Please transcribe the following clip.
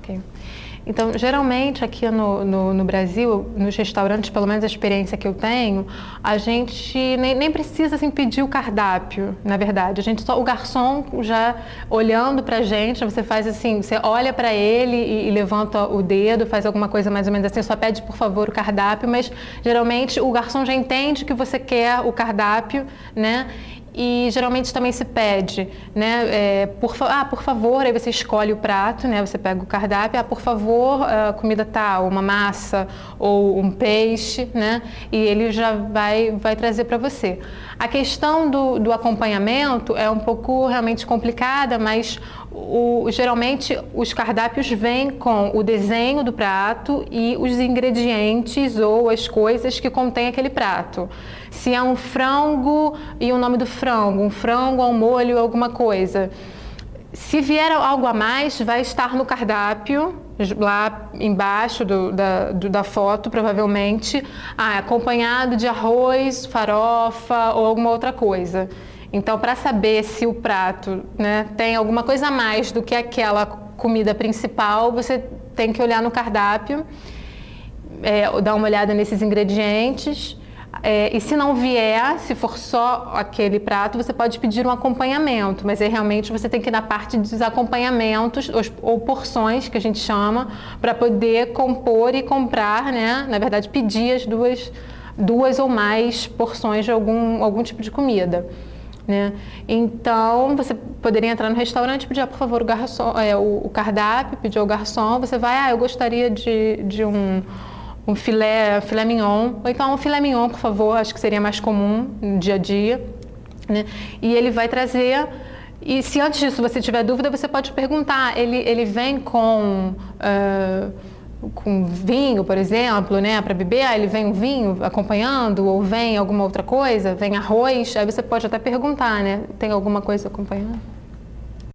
Ok. Então, geralmente aqui no, no, no, Brasil, nos restaurantes, pelo menos a experiência que eu tenho, a gente nem, nem precisa assim, pedir o cardápio, na verdade. A gente só, o garçom já olhando para a gente, você faz assim, você olha para ele e, e, levanta o dedo, faz alguma coisa mais ou menos assim, só pede por favor o cardápio, mas geralmente o garçom já entende que você quer o cardápio, né? E geralmente também se pede, né, é, por, ah, por favor, aí você escolhe o prato, né, você pega o cardápio, ah, por favor, a comida tal, uma massa ou um peixe, né, e ele já vai, vai trazer para você. A questão do, do acompanhamento é um pouco realmente complicada, mas o, geralmente os cardápios vêm com o desenho do prato e os ingredientes ou as coisas que contém aquele prato. Se é um frango e o nome do frango, um frango ao molho, alguma coisa. Se vier algo a mais, vai estar no cardápio, lá embaixo do, da, do, da, foto, provavelmente, ah, acompanhado de arroz, farofa ou alguma outra coisa. Então, para saber se o prato né, tem alguma coisa a mais do que aquela comida principal, você tem que olhar no cardápio, é, dar uma olhada nesses ingredientes. É, e se não vier, se for só aquele prato, você pode pedir um acompanhamento, mas aí realmente você tem que ir na parte dos acompanhamentos ou, ou porções que a gente chama para poder compor e comprar, né? Na verdade, pedir as duas, duas ou mais porções de algum, algum tipo de comida. Né? Então, você poderia entrar no restaurante pedir, ah, por favor, o, garçom, é, o, o, cardápio, pedir ao garçom, você vai, ah, eu gostaria de, de um, um filé, filé mignon, ou então um filé mignon, por favor, acho que seria mais comum no dia a dia. Né? E ele vai trazer e se antes disso você tiver dúvida, você pode perguntar. Ele, ele vem com uh, com vinho, por exemplo, né, para beber, aí ele vem um vinho acompanhando, ou vem alguma outra coisa, vem arroz, aí você pode até perguntar, né, tem alguma coisa acompanhando?